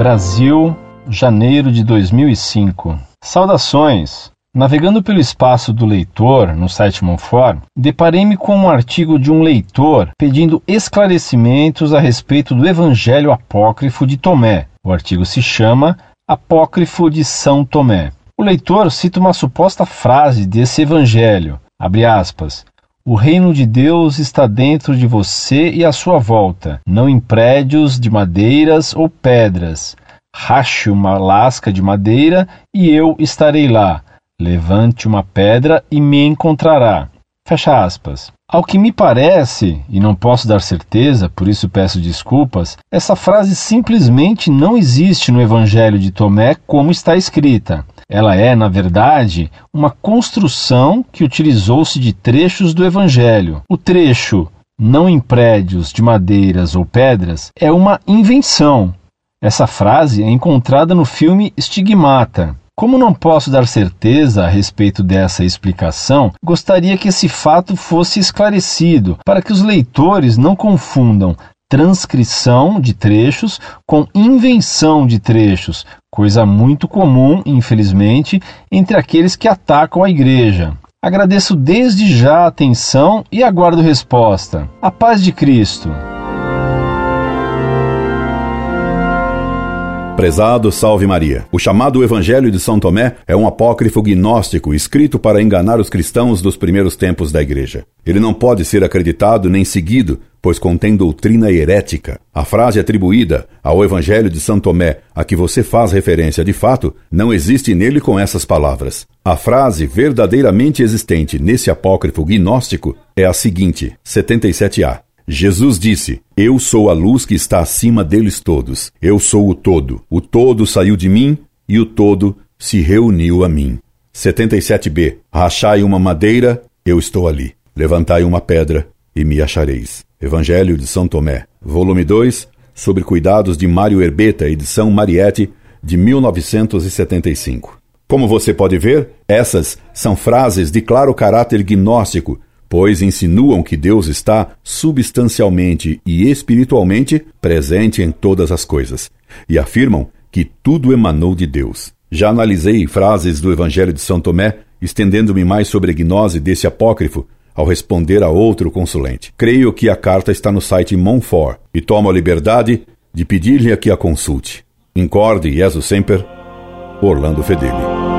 Brasil, janeiro de 2005. Saudações! Navegando pelo espaço do leitor no site Monfort, deparei-me com um artigo de um leitor pedindo esclarecimentos a respeito do Evangelho Apócrifo de Tomé. O artigo se chama Apócrifo de São Tomé. O leitor cita uma suposta frase desse evangelho, abre aspas, o reino de Deus está dentro de você e à sua volta, não em prédios de madeiras ou pedras. Rache uma lasca de madeira e eu estarei lá. Levante uma pedra e me encontrará. Fecha aspas. Ao que me parece, e não posso dar certeza, por isso peço desculpas, essa frase simplesmente não existe no Evangelho de Tomé como está escrita. Ela é, na verdade, uma construção que utilizou-se de trechos do Evangelho. O trecho não em prédios de madeiras ou pedras é uma invenção. Essa frase é encontrada no filme Estigmata. Como não posso dar certeza a respeito dessa explicação, gostaria que esse fato fosse esclarecido para que os leitores não confundam transcrição de trechos com invenção de trechos, coisa muito comum, infelizmente, entre aqueles que atacam a igreja. Agradeço desde já a atenção e aguardo resposta. A paz de Cristo. Prezado Salve Maria. O chamado Evangelho de São Tomé é um apócrifo gnóstico escrito para enganar os cristãos dos primeiros tempos da Igreja. Ele não pode ser acreditado nem seguido, pois contém doutrina herética. A frase atribuída ao Evangelho de São Tomé, a que você faz referência de fato, não existe nele com essas palavras. A frase verdadeiramente existente nesse apócrifo gnóstico é a seguinte: 77a. Jesus disse: Eu sou a luz que está acima deles todos. Eu sou o todo. O todo saiu de mim e o todo se reuniu a mim. 77b. Rachai uma madeira, eu estou ali. Levantai uma pedra e me achareis. Evangelho de São Tomé, volume 2, sobre cuidados de Mário Herbeta, edição Mariette, de 1975. Como você pode ver, essas são frases de claro caráter gnóstico pois insinuam que Deus está substancialmente e espiritualmente presente em todas as coisas, e afirmam que tudo emanou de Deus. Já analisei frases do Evangelho de São Tomé, estendendo-me mais sobre a gnose desse apócrifo, ao responder a outro consulente. Creio que a carta está no site Monfort e tomo a liberdade de pedir-lhe que a consulte. Incorde Jesus Semper, Orlando Fedeli.